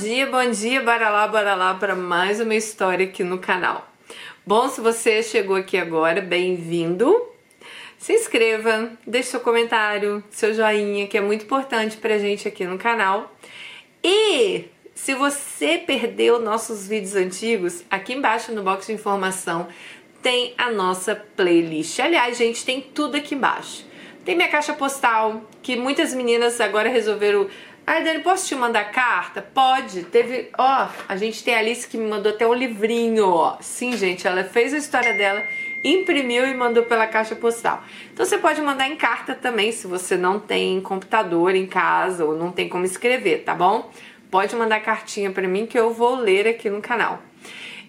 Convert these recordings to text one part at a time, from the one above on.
dia, bom dia, bora lá, bora lá para mais uma história aqui no canal. Bom, se você chegou aqui agora, bem-vindo. Se inscreva, deixe seu comentário, seu joinha, que é muito importante pra gente aqui no canal. E se você perdeu nossos vídeos antigos, aqui embaixo no box de informação tem a nossa playlist. Aliás, gente, tem tudo aqui embaixo. Tem minha caixa postal, que muitas meninas agora resolveram Ai, Dani, posso te mandar carta? Pode. Teve, ó, a gente tem a Alice que me mandou até um livrinho, ó. Sim, gente, ela fez a história dela, imprimiu e mandou pela caixa postal. Então você pode mandar em carta também, se você não tem computador em casa ou não tem como escrever, tá bom? Pode mandar cartinha para mim que eu vou ler aqui no canal.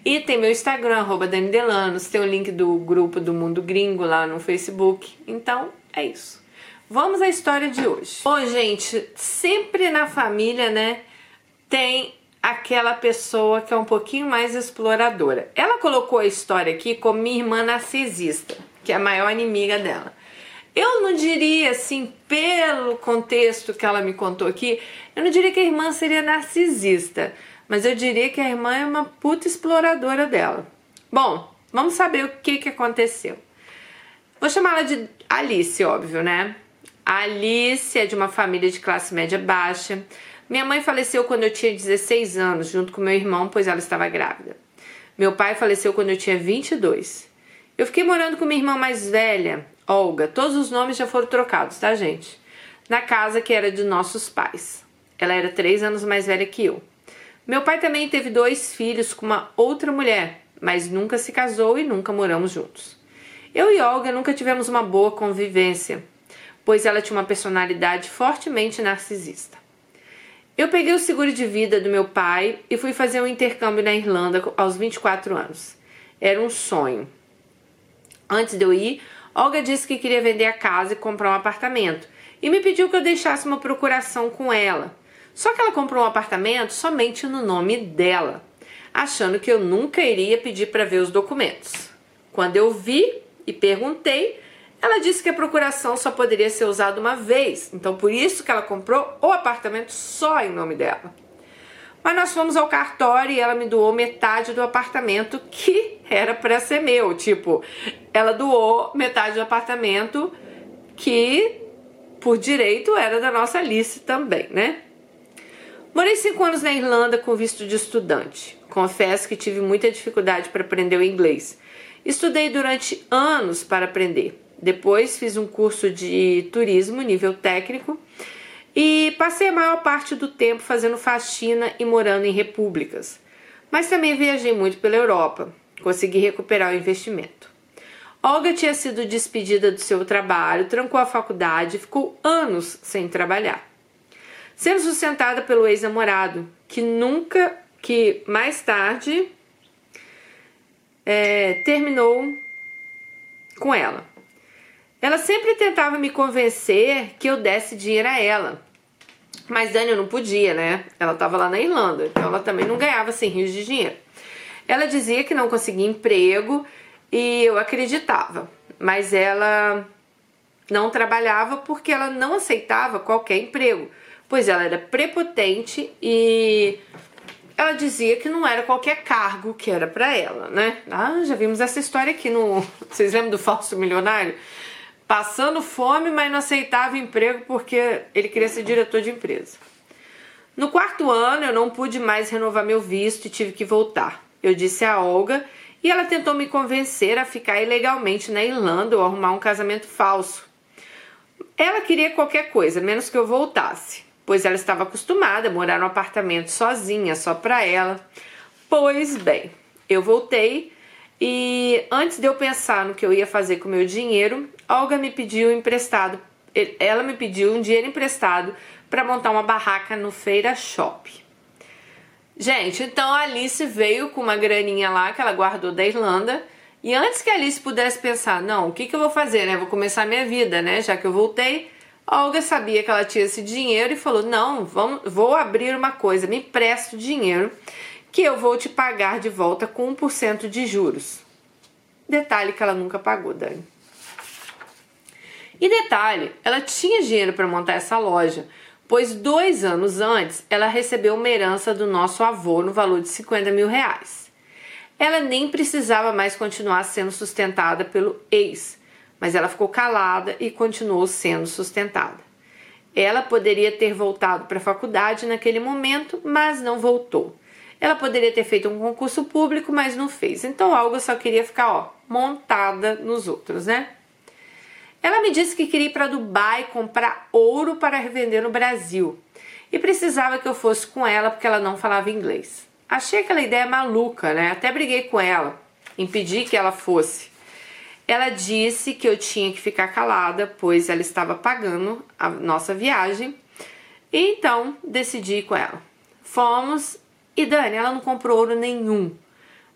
E tem meu Instagram, arroba Dani Delanos, tem o link do grupo do Mundo Gringo lá no Facebook. Então, é isso. Vamos à história de hoje. Bom, gente, sempre na família, né, tem aquela pessoa que é um pouquinho mais exploradora. Ela colocou a história aqui como minha irmã narcisista, que é a maior inimiga dela. Eu não diria assim, pelo contexto que ela me contou aqui, eu não diria que a irmã seria narcisista, mas eu diria que a irmã é uma puta exploradora dela. Bom, vamos saber o que, que aconteceu. Vou chamá-la de Alice, óbvio, né? A Alice é de uma família de classe média baixa. Minha mãe faleceu quando eu tinha 16 anos, junto com meu irmão, pois ela estava grávida. Meu pai faleceu quando eu tinha 22. Eu fiquei morando com minha irmã mais velha, Olga. Todos os nomes já foram trocados, tá, gente? Na casa que era de nossos pais. Ela era três anos mais velha que eu. Meu pai também teve dois filhos com uma outra mulher, mas nunca se casou e nunca moramos juntos. Eu e Olga nunca tivemos uma boa convivência pois ela tinha uma personalidade fortemente narcisista. Eu peguei o seguro de vida do meu pai e fui fazer um intercâmbio na Irlanda aos 24 anos. Era um sonho. Antes de eu ir, Olga disse que queria vender a casa e comprar um apartamento e me pediu que eu deixasse uma procuração com ela. Só que ela comprou um apartamento somente no nome dela, achando que eu nunca iria pedir para ver os documentos. Quando eu vi e perguntei, ela disse que a procuração só poderia ser usada uma vez, então por isso que ela comprou o apartamento só em nome dela. Mas nós fomos ao cartório e ela me doou metade do apartamento que era para ser meu. Tipo, ela doou metade do apartamento que por direito era da nossa Alice também, né? Morei cinco anos na Irlanda com visto de estudante. Confesso que tive muita dificuldade para aprender o inglês. Estudei durante anos para aprender. Depois fiz um curso de turismo, nível técnico, e passei a maior parte do tempo fazendo faxina e morando em repúblicas. Mas também viajei muito pela Europa, consegui recuperar o investimento. Olga tinha sido despedida do seu trabalho, trancou a faculdade e ficou anos sem trabalhar. Sendo sustentada pelo ex-namorado, que nunca, que mais tarde é, terminou com ela. Ela sempre tentava me convencer que eu desse dinheiro a ela. Mas Dani não podia, né? Ela estava lá na Irlanda, então ela também não ganhava assim rios de dinheiro. Ela dizia que não conseguia emprego e eu acreditava, mas ela não trabalhava porque ela não aceitava qualquer emprego, pois ela era prepotente e ela dizia que não era qualquer cargo que era para ela, né? Ah, já vimos essa história aqui no. Vocês lembram do falso milionário? Passando fome, mas não aceitava emprego porque ele queria ser diretor de empresa. No quarto ano, eu não pude mais renovar meu visto e tive que voltar. Eu disse a Olga e ela tentou me convencer a ficar ilegalmente na Irlanda ou arrumar um casamento falso. Ela queria qualquer coisa, menos que eu voltasse, pois ela estava acostumada a morar no apartamento sozinha, só para ela. Pois bem, eu voltei e antes de eu pensar no que eu ia fazer com o meu dinheiro, Olga me pediu emprestado, ela me pediu um dinheiro emprestado para montar uma barraca no Feira Shop. Gente, então a Alice veio com uma graninha lá que ela guardou da Irlanda. E antes que a Alice pudesse pensar, não, o que, que eu vou fazer, né? Vou começar minha vida, né? Já que eu voltei. Olga sabia que ela tinha esse dinheiro e falou: Não, vamos, vou abrir uma coisa, me empresta o dinheiro que eu vou te pagar de volta com 1% de juros. Detalhe que ela nunca pagou, Dani. E detalhe, ela tinha dinheiro para montar essa loja, pois dois anos antes ela recebeu uma herança do nosso avô no valor de 50 mil reais. Ela nem precisava mais continuar sendo sustentada pelo ex, mas ela ficou calada e continuou sendo sustentada. Ela poderia ter voltado para a faculdade naquele momento, mas não voltou. Ela poderia ter feito um concurso público, mas não fez. Então, algo só queria ficar, ó, montada nos outros, né? Ela me disse que queria ir para Dubai comprar ouro para revender no Brasil e precisava que eu fosse com ela porque ela não falava inglês. Achei aquela ideia maluca, né? Até briguei com ela, impedi que ela fosse. Ela disse que eu tinha que ficar calada, pois ela estava pagando a nossa viagem. E então decidi ir com ela. Fomos e Dani, ela não comprou ouro nenhum,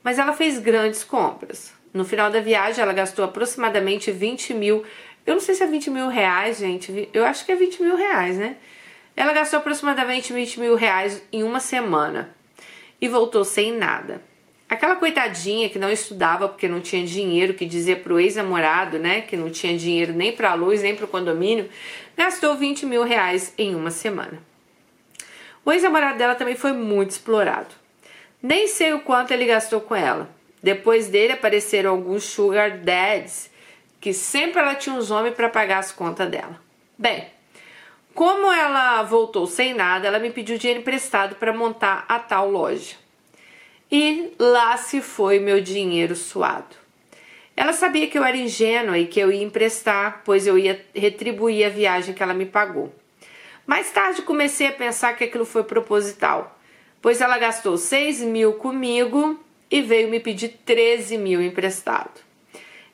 mas ela fez grandes compras. No final da viagem, ela gastou aproximadamente 20 mil. Eu não sei se é 20 mil reais, gente. Eu acho que é 20 mil reais, né? Ela gastou aproximadamente 20 mil reais em uma semana e voltou sem nada. Aquela coitadinha que não estudava porque não tinha dinheiro, que dizia pro ex-namorado, né, que não tinha dinheiro nem pra luz, nem pro condomínio, gastou 20 mil reais em uma semana. O ex-namorado dela também foi muito explorado. Nem sei o quanto ele gastou com ela. Depois dele apareceram alguns sugar dads, que sempre ela tinha uns homens para pagar as contas dela. Bem, como ela voltou sem nada, ela me pediu dinheiro emprestado para montar a tal loja. E lá se foi meu dinheiro suado. Ela sabia que eu era ingênua e que eu ia emprestar, pois eu ia retribuir a viagem que ela me pagou. Mais tarde comecei a pensar que aquilo foi proposital, pois ela gastou 6 mil comigo e veio me pedir 13 mil emprestado.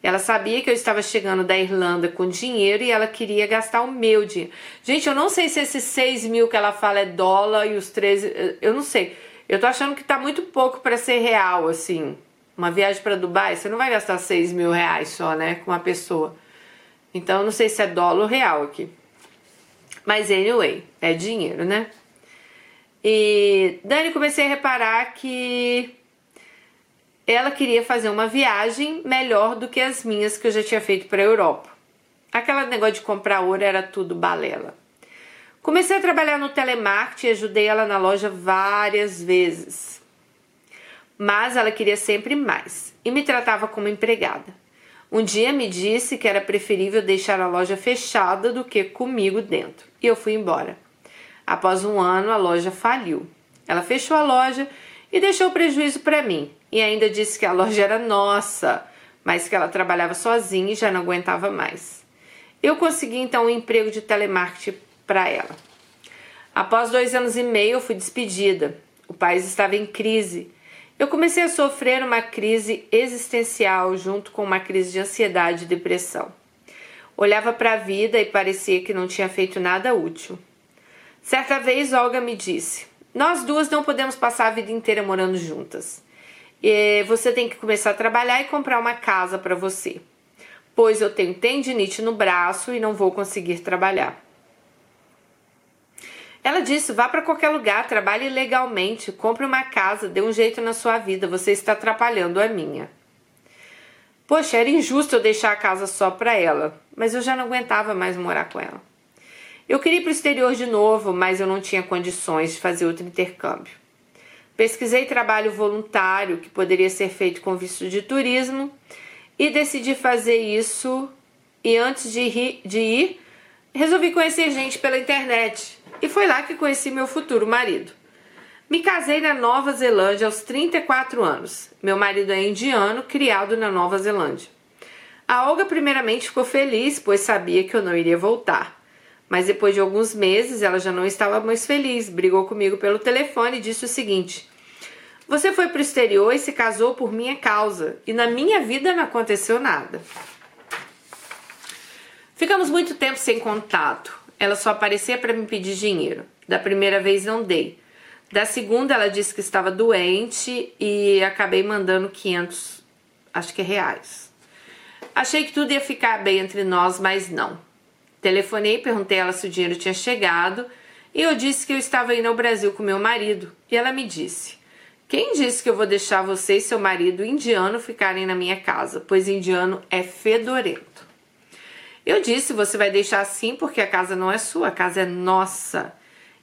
Ela sabia que eu estava chegando da Irlanda com dinheiro e ela queria gastar o meu dinheiro. Gente, eu não sei se esses 6 mil que ela fala é dólar e os 13. Eu não sei. Eu tô achando que tá muito pouco para ser real, assim. Uma viagem para Dubai, você não vai gastar 6 mil reais só, né? Com uma pessoa. Então, eu não sei se é dólar ou real aqui. Mas, anyway, é dinheiro, né? E Dani, comecei a reparar que ela queria fazer uma viagem melhor do que as minhas que eu já tinha feito para a Europa. Aquela negócio de comprar ouro era tudo balela. Comecei a trabalhar no telemarketing e ajudei ela na loja várias vezes. Mas ela queria sempre mais e me tratava como empregada. Um dia me disse que era preferível deixar a loja fechada do que comigo dentro, e eu fui embora. Após um ano, a loja faliu. Ela fechou a loja e deixou prejuízo para mim, e ainda disse que a loja era nossa, mas que ela trabalhava sozinha e já não aguentava mais. Eu consegui então um emprego de telemarketing para ela. Após dois anos e meio, eu fui despedida. O país estava em crise. Eu comecei a sofrer uma crise existencial junto com uma crise de ansiedade e depressão. Olhava para a vida e parecia que não tinha feito nada útil. Certa vez, Olga me disse: Nós duas não podemos passar a vida inteira morando juntas. E você tem que começar a trabalhar e comprar uma casa para você, pois eu tenho tendinite no braço e não vou conseguir trabalhar. Ela disse: vá para qualquer lugar, trabalhe legalmente, compre uma casa, dê um jeito na sua vida, você está atrapalhando a minha. Poxa, era injusto eu deixar a casa só para ela, mas eu já não aguentava mais morar com ela. Eu queria ir para o exterior de novo, mas eu não tinha condições de fazer outro intercâmbio. Pesquisei trabalho voluntário que poderia ser feito com visto de turismo e decidi fazer isso. E antes de ir, de ir resolvi conhecer gente pela internet e foi lá que conheci meu futuro marido. Me casei na Nova Zelândia aos 34 anos. Meu marido é indiano, criado na Nova Zelândia. A Olga primeiramente ficou feliz, pois sabia que eu não iria voltar. Mas depois de alguns meses, ela já não estava mais feliz, brigou comigo pelo telefone e disse o seguinte: Você foi para o exterior e se casou por minha causa, e na minha vida não aconteceu nada. Ficamos muito tempo sem contato. Ela só aparecia para me pedir dinheiro. Da primeira vez não dei. Da segunda ela disse que estava doente e acabei mandando 500, acho que é reais. Achei que tudo ia ficar bem entre nós, mas não. Telefonei, perguntei a ela se o dinheiro tinha chegado e eu disse que eu estava indo ao Brasil com meu marido. E ela me disse: Quem disse que eu vou deixar você e seu marido indiano ficarem na minha casa? Pois indiano é fedorento. Eu disse: você vai deixar assim porque a casa não é sua, a casa é nossa.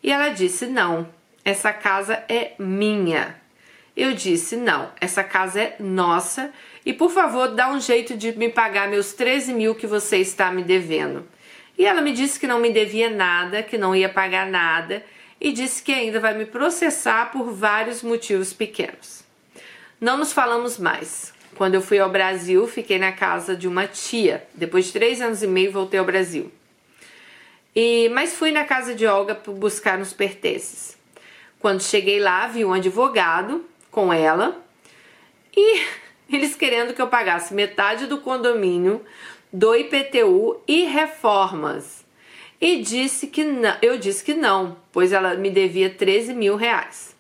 E ela disse: Não, essa casa é minha. Eu disse: Não, essa casa é nossa e por favor dá um jeito de me pagar meus 13 mil que você está me devendo. E ela me disse que não me devia nada, que não ia pagar nada e disse que ainda vai me processar por vários motivos pequenos. Não nos falamos mais. Quando eu fui ao Brasil, fiquei na casa de uma tia. Depois de três anos e meio, voltei ao Brasil. E, mas fui na casa de Olga buscar uns pertences. Quando cheguei lá, vi um advogado com ela e eles querendo que eu pagasse metade do condomínio, do IPTU e reformas. E disse que não, eu disse que não, pois ela me devia 13 mil reais.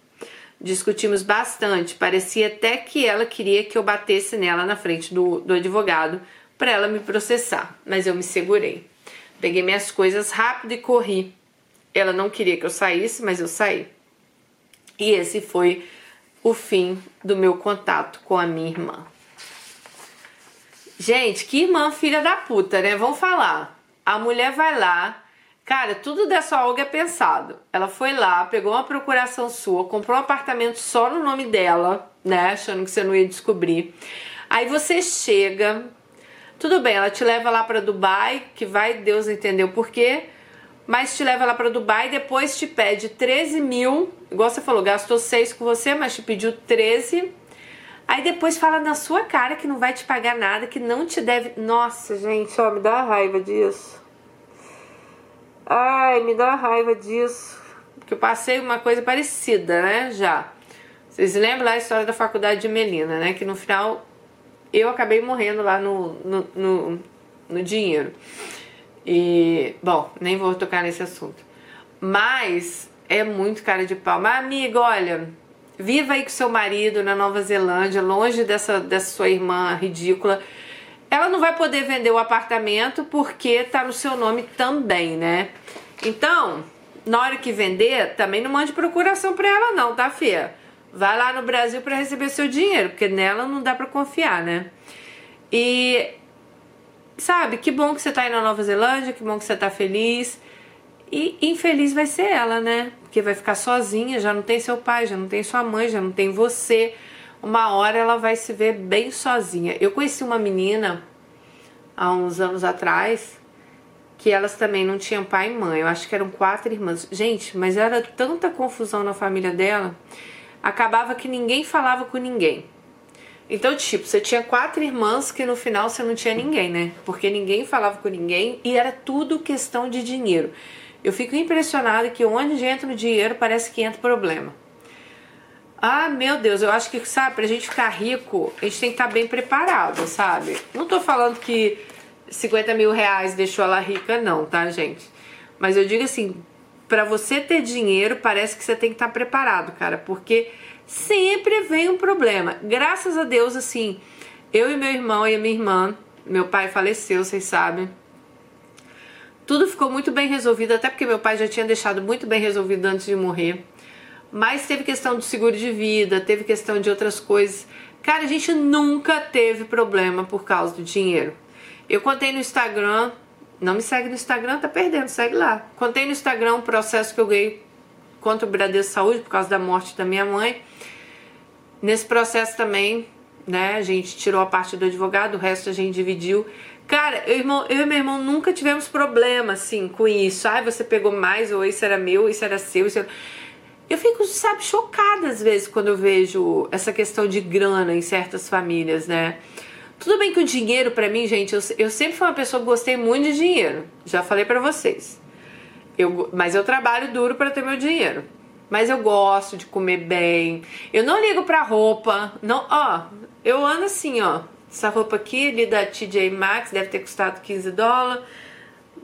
Discutimos bastante, parecia até que ela queria que eu batesse nela na frente do, do advogado para ela me processar, mas eu me segurei. Peguei minhas coisas rápido e corri. Ela não queria que eu saísse, mas eu saí. E esse foi o fim do meu contato com a minha irmã. Gente, que irmã filha da puta, né? Vamos falar. A mulher vai lá, cara, tudo dessa Olga é pensado. Ela foi lá, pegou uma procuração sua, comprou um apartamento só no nome dela, né? Achando que você não ia descobrir. Aí você chega, tudo bem, ela te leva lá para Dubai, que vai Deus entender o porquê, mas te leva lá para Dubai depois te pede 13 mil, igual você falou, gastou 6 com você, mas te pediu 13. Aí depois fala na sua cara que não vai te pagar nada, que não te deve. Nossa, gente, ó, me dá raiva disso. Ai, me dá raiva disso. Porque eu passei uma coisa parecida, né? Já. Vocês lembram lá a história da faculdade de Melina, né? Que no final eu acabei morrendo lá no, no, no, no dinheiro. E, bom, nem vou tocar nesse assunto. Mas é muito cara de pau. Mas, amiga, olha, viva aí com seu marido na Nova Zelândia, longe dessa, dessa sua irmã ridícula. Ela não vai poder vender o apartamento porque tá no seu nome também, né? Então, na hora que vender, também não mande procuração pra ela, não, tá, Fia? Vai lá no Brasil para receber seu dinheiro, porque nela não dá para confiar, né? E sabe, que bom que você tá aí na Nova Zelândia, que bom que você tá feliz. E infeliz vai ser ela, né? Porque vai ficar sozinha, já não tem seu pai, já não tem sua mãe, já não tem você. Uma hora ela vai se ver bem sozinha. Eu conheci uma menina há uns anos atrás que elas também não tinham pai e mãe. Eu acho que eram quatro irmãs. Gente, mas era tanta confusão na família dela acabava que ninguém falava com ninguém. Então, tipo, você tinha quatro irmãs que no final você não tinha ninguém, né? Porque ninguém falava com ninguém e era tudo questão de dinheiro. Eu fico impressionada que onde entra o dinheiro parece que entra problema. Ah, meu Deus, eu acho que, sabe, pra gente ficar rico, a gente tem que estar tá bem preparado, sabe? Não tô falando que 50 mil reais deixou ela rica, não, tá, gente? Mas eu digo assim, para você ter dinheiro, parece que você tem que estar tá preparado, cara, porque sempre vem um problema. Graças a Deus, assim, eu e meu irmão e a minha irmã, meu pai faleceu, vocês sabem. Tudo ficou muito bem resolvido, até porque meu pai já tinha deixado muito bem resolvido antes de morrer. Mas teve questão de seguro de vida, teve questão de outras coisas. Cara, a gente nunca teve problema por causa do dinheiro. Eu contei no Instagram não me segue no Instagram, tá perdendo, segue lá. Contei no Instagram um processo que eu ganhei contra o Bradesco Saúde por causa da morte da minha mãe. Nesse processo também, né, a gente tirou a parte do advogado, o resto a gente dividiu. Cara, eu, irmão, eu e meu irmão nunca tivemos problema, assim, com isso. Ai, você pegou mais, ou isso era meu, isso era seu, isso era... Eu fico, sabe, chocada às vezes quando eu vejo essa questão de grana em certas famílias, né? Tudo bem que o dinheiro para mim, gente, eu, eu sempre fui uma pessoa que gostei muito de dinheiro. Já falei para vocês. Eu, mas eu trabalho duro para ter meu dinheiro. Mas eu gosto de comer bem. Eu não ligo pra roupa. Não, ó, eu ando assim, ó. Essa roupa aqui, ali da TJ Maxx, deve ter custado 15 dólares.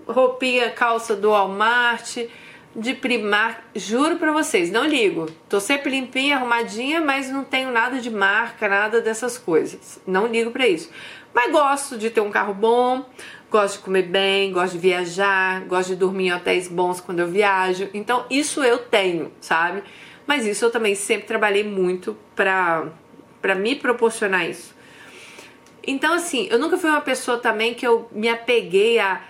Roupinha, calça do Walmart de primar, juro pra vocês, não ligo. Tô sempre limpinha, arrumadinha, mas não tenho nada de marca, nada dessas coisas. Não ligo pra isso. Mas gosto de ter um carro bom, gosto de comer bem, gosto de viajar, gosto de dormir em hotéis bons quando eu viajo. Então, isso eu tenho, sabe? Mas isso eu também sempre trabalhei muito pra, pra me proporcionar isso. Então, assim, eu nunca fui uma pessoa também que eu me apeguei a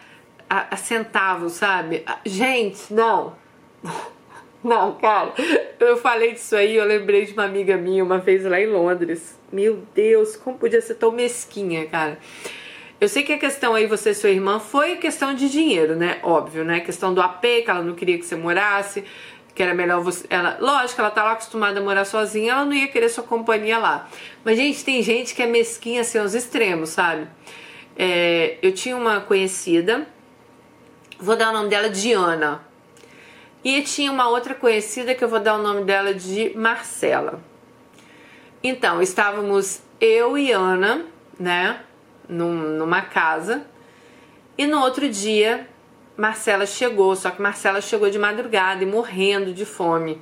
a, a centavos, sabe? Gente, não. Não, cara, eu falei disso aí, eu lembrei de uma amiga minha uma vez lá em Londres. Meu Deus, como podia ser tão mesquinha, cara. Eu sei que a questão aí, você e sua irmã, foi questão de dinheiro, né? Óbvio, né? Questão do AP, que ela não queria que você morasse, que era melhor você. Ela, lógico, ela tá lá acostumada a morar sozinha, ela não ia querer sua companhia lá. Mas, gente, tem gente que é mesquinha assim aos extremos, sabe? É, eu tinha uma conhecida, vou dar o nome dela de Ana. E tinha uma outra conhecida que eu vou dar o nome dela de Marcela. Então, estávamos eu e Ana, né, num, numa casa. E no outro dia, Marcela chegou, só que Marcela chegou de madrugada e morrendo de fome.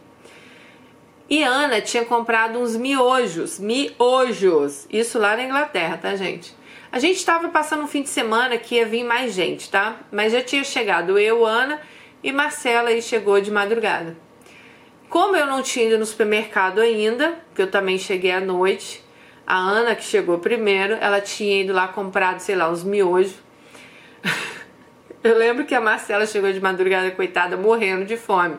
E Ana tinha comprado uns miojos, miojos, isso lá na Inglaterra, tá, gente? A gente estava passando um fim de semana que ia vir mais gente, tá? Mas já tinha chegado eu, Ana e Marcela aí chegou de madrugada. Como eu não tinha ido no supermercado ainda, que eu também cheguei à noite, a Ana que chegou primeiro, ela tinha ido lá comprado, sei lá, uns miojos. eu lembro que a Marcela chegou de madrugada, coitada, morrendo de fome.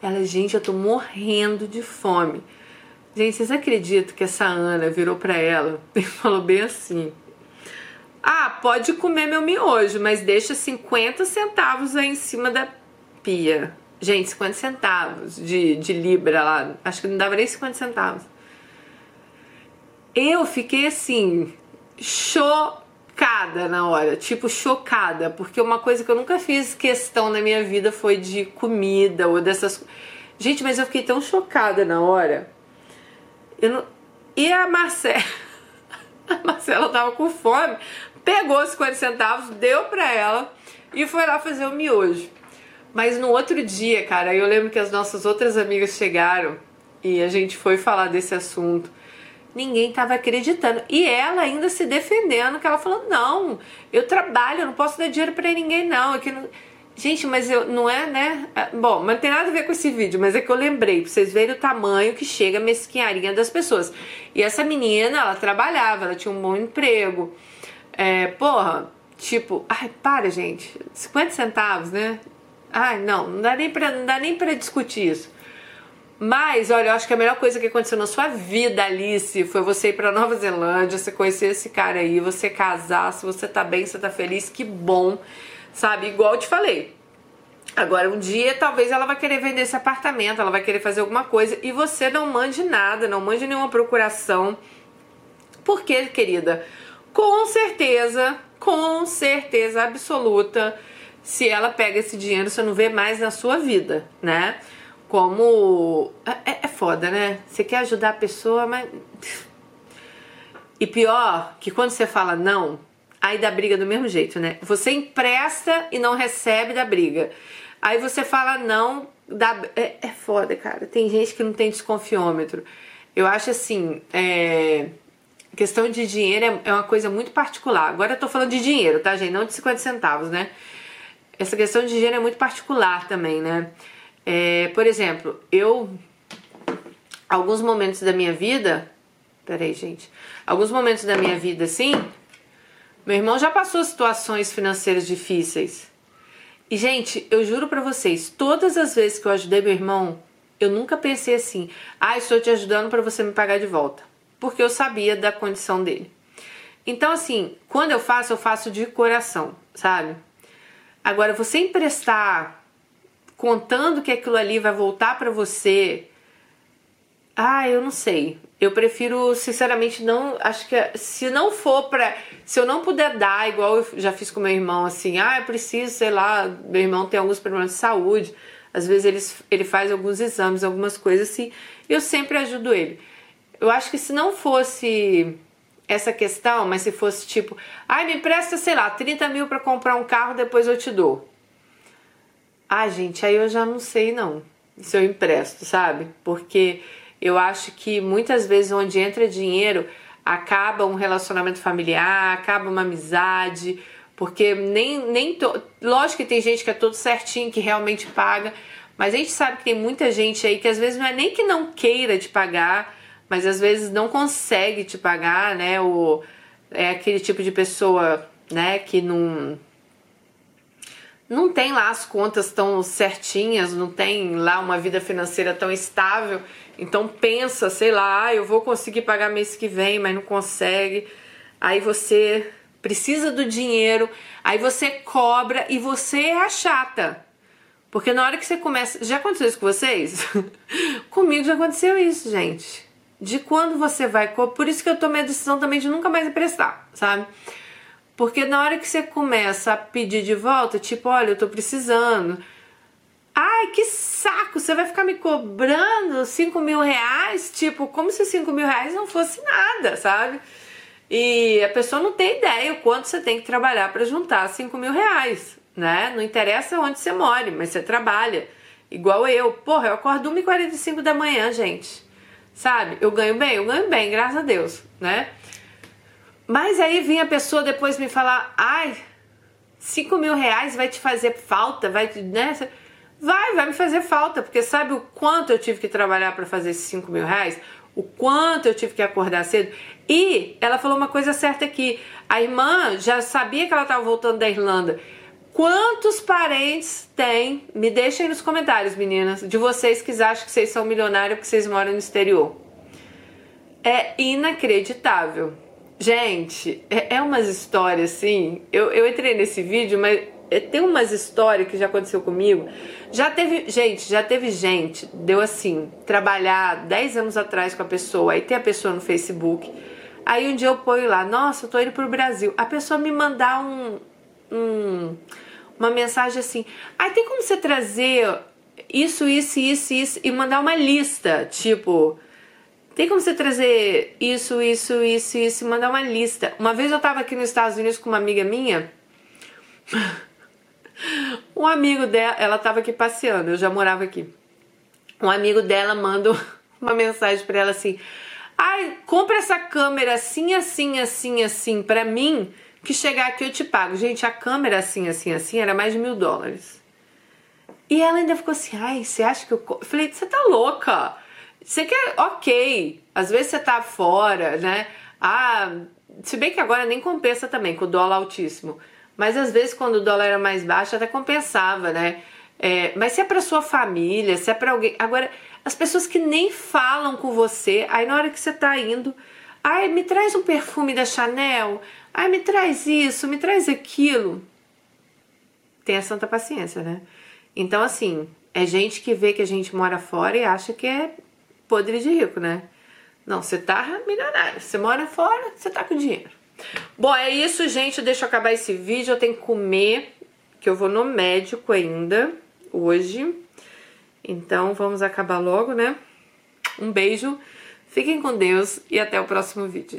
Ela, gente, eu tô morrendo de fome. Gente, vocês acreditam que essa Ana virou para ela e falou bem assim: Ah, pode comer meu miojo, mas deixa 50 centavos aí em cima da pia. Gente, 50 centavos de, de libra lá. Acho que não dava nem 50 centavos. Eu fiquei assim, chocada na hora. Tipo, chocada. Porque uma coisa que eu nunca fiz questão na minha vida foi de comida ou dessas. Gente, mas eu fiquei tão chocada na hora. Eu não... E a Marcela. A Marcela tava com fome. Pegou os 50 centavos, deu pra ela e foi lá fazer o miojo. Mas no outro dia, cara, eu lembro que as nossas outras amigas chegaram e a gente foi falar desse assunto. Ninguém tava acreditando. E ela ainda se defendendo, que ela falou: não, eu trabalho, eu não posso dar dinheiro para ninguém, não. Aqui não... Gente, mas eu não é, né? É, bom, mas não tem nada a ver com esse vídeo, mas é que eu lembrei, pra vocês verem o tamanho que chega a mesquinharia das pessoas. E essa menina, ela trabalhava, ela tinha um bom emprego. É, porra, tipo, ai, para, gente, 50 centavos, né? Ai, não, não dá nem pra, não dá nem pra discutir isso. Mas, olha, eu acho que a melhor coisa que aconteceu na sua vida, Alice, foi você ir pra Nova Zelândia, você conhecer esse cara aí, você casar, se você tá bem, você tá feliz, que bom, sabe? Igual eu te falei. Agora, um dia, talvez ela vai querer vender esse apartamento, ela vai querer fazer alguma coisa e você não mande nada, não mande nenhuma procuração. Por quê, querida? Com certeza, com certeza absoluta, se ela pega esse dinheiro, você não vê mais na sua vida, né? Como. É, é foda, né? Você quer ajudar a pessoa, mas. E pior, que quando você fala não, aí dá briga do mesmo jeito, né? Você empresta e não recebe da briga. Aí você fala não, dá. É, é foda, cara. Tem gente que não tem desconfiômetro. Eu acho assim, é questão de dinheiro é, é uma coisa muito particular. Agora eu tô falando de dinheiro, tá, gente? Não de 50 centavos, né? essa questão de gênero é muito particular também, né? É, por exemplo, eu, alguns momentos da minha vida, peraí, gente, alguns momentos da minha vida, assim, meu irmão já passou situações financeiras difíceis. E, gente, eu juro pra vocês, todas as vezes que eu ajudei meu irmão, eu nunca pensei assim, ah, estou te ajudando para você me pagar de volta. Porque eu sabia da condição dele. Então, assim, quando eu faço, eu faço de coração, sabe? Agora, você emprestar contando que aquilo ali vai voltar para você, ah, eu não sei. Eu prefiro, sinceramente, não. Acho que se não for pra. Se eu não puder dar, igual eu já fiz com meu irmão, assim, ah, eu preciso, sei lá, meu irmão tem alguns problemas de saúde. Às vezes ele, ele faz alguns exames, algumas coisas assim. Eu sempre ajudo ele. Eu acho que se não fosse essa questão, mas se fosse tipo, ai, me empresta, sei lá, 30 mil para comprar um carro, depois eu te dou. Ah, gente, aí eu já não sei não se eu empresto, sabe? Porque eu acho que muitas vezes onde entra dinheiro acaba um relacionamento familiar, acaba uma amizade, porque nem, nem to... lógico que tem gente que é todo certinho, que realmente paga, mas a gente sabe que tem muita gente aí que às vezes não é nem que não queira te pagar, mas às vezes não consegue te pagar, né? O, é aquele tipo de pessoa, né, que não não tem lá as contas tão certinhas, não tem lá uma vida financeira tão estável. Então pensa, sei lá, ah, eu vou conseguir pagar mês que vem, mas não consegue. Aí você precisa do dinheiro, aí você cobra e você é a chata. Porque na hora que você começa. Já aconteceu isso com vocês? Comigo já aconteceu isso, gente. De quando você vai. Por isso que eu tomei a decisão também de nunca mais emprestar, sabe? Porque na hora que você começa a pedir de volta, tipo, olha, eu tô precisando. Ai, que saco! Você vai ficar me cobrando 5 mil reais? Tipo, como se 5 mil reais não fosse nada, sabe? E a pessoa não tem ideia o quanto você tem que trabalhar para juntar 5 mil reais, né? Não interessa onde você mora, mas você trabalha. Igual eu. Porra, eu acordo 1h45 da manhã, gente. Sabe? Eu ganho bem? Eu ganho bem, graças a Deus, né? Mas aí vinha a pessoa depois me falar: ai, 5 mil reais vai te fazer falta, vai te. Né? Vai, vai me fazer falta, porque sabe o quanto eu tive que trabalhar para fazer esses 5 mil reais? O quanto eu tive que acordar cedo? E ela falou uma coisa certa aqui: a irmã já sabia que ela estava voltando da Irlanda. Quantos parentes tem? Me deixem nos comentários, meninas, de vocês que acham que vocês são milionários porque vocês moram no exterior. É inacreditável. Gente, é, é umas histórias assim. Eu, eu entrei nesse vídeo, mas é, tem umas histórias que já aconteceu comigo. Já teve, gente, já teve gente, deu assim, trabalhar 10 anos atrás com a pessoa, aí tem a pessoa no Facebook. Aí um dia eu ponho lá, nossa, eu tô indo pro Brasil. A pessoa me mandar um, um uma mensagem assim: "Aí tem como você trazer isso, isso, isso, isso e mandar uma lista, tipo, tem como você trazer isso, isso, isso, isso e mandar uma lista. Uma vez eu tava aqui nos Estados Unidos com uma amiga minha. um amigo dela, ela tava aqui passeando, eu já morava aqui. Um amigo dela manda uma mensagem para ela assim: "Ai, compra essa câmera assim, assim, assim, assim para mim, que chegar aqui eu te pago". Gente, a câmera assim, assim, assim era mais de mil dólares. E ela ainda ficou assim: "Ai, você acha que eu, eu falei: "Você tá louca?" Você quer, ok, às vezes você tá fora, né? Ah, se bem que agora nem compensa também com o dólar altíssimo. Mas às vezes quando o dólar era mais baixo até compensava, né? É, mas se é para sua família, se é para alguém. Agora, as pessoas que nem falam com você, aí na hora que você tá indo, ai, me traz um perfume da Chanel, ai, me traz isso, me traz aquilo. Tenha santa paciência, né? Então, assim, é gente que vê que a gente mora fora e acha que é podre de rico, né? Não, você tá milionário. Você mora fora, você tá com dinheiro. Bom, é isso, gente. Deixa eu acabar esse vídeo. Eu tenho que comer, que eu vou no médico ainda hoje. Então, vamos acabar logo, né? Um beijo. Fiquem com Deus e até o próximo vídeo.